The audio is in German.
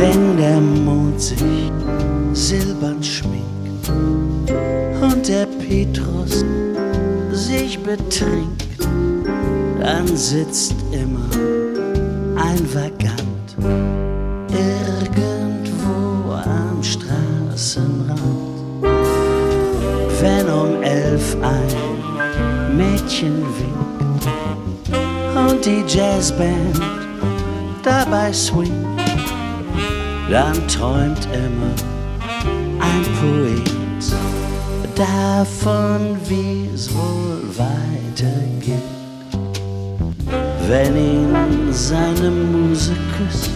Wenn der Mond sich silbern schminkt und der Petrus sich betrinkt, dann sitzt immer ein Vagant irgendwo am Straßenrand. Wenn um elf ein Mädchen winkt und die Jazzband dabei swingt, dann träumt immer ein Poet davon, wie es wohl weitergeht, wenn ihn seine Muse küsst.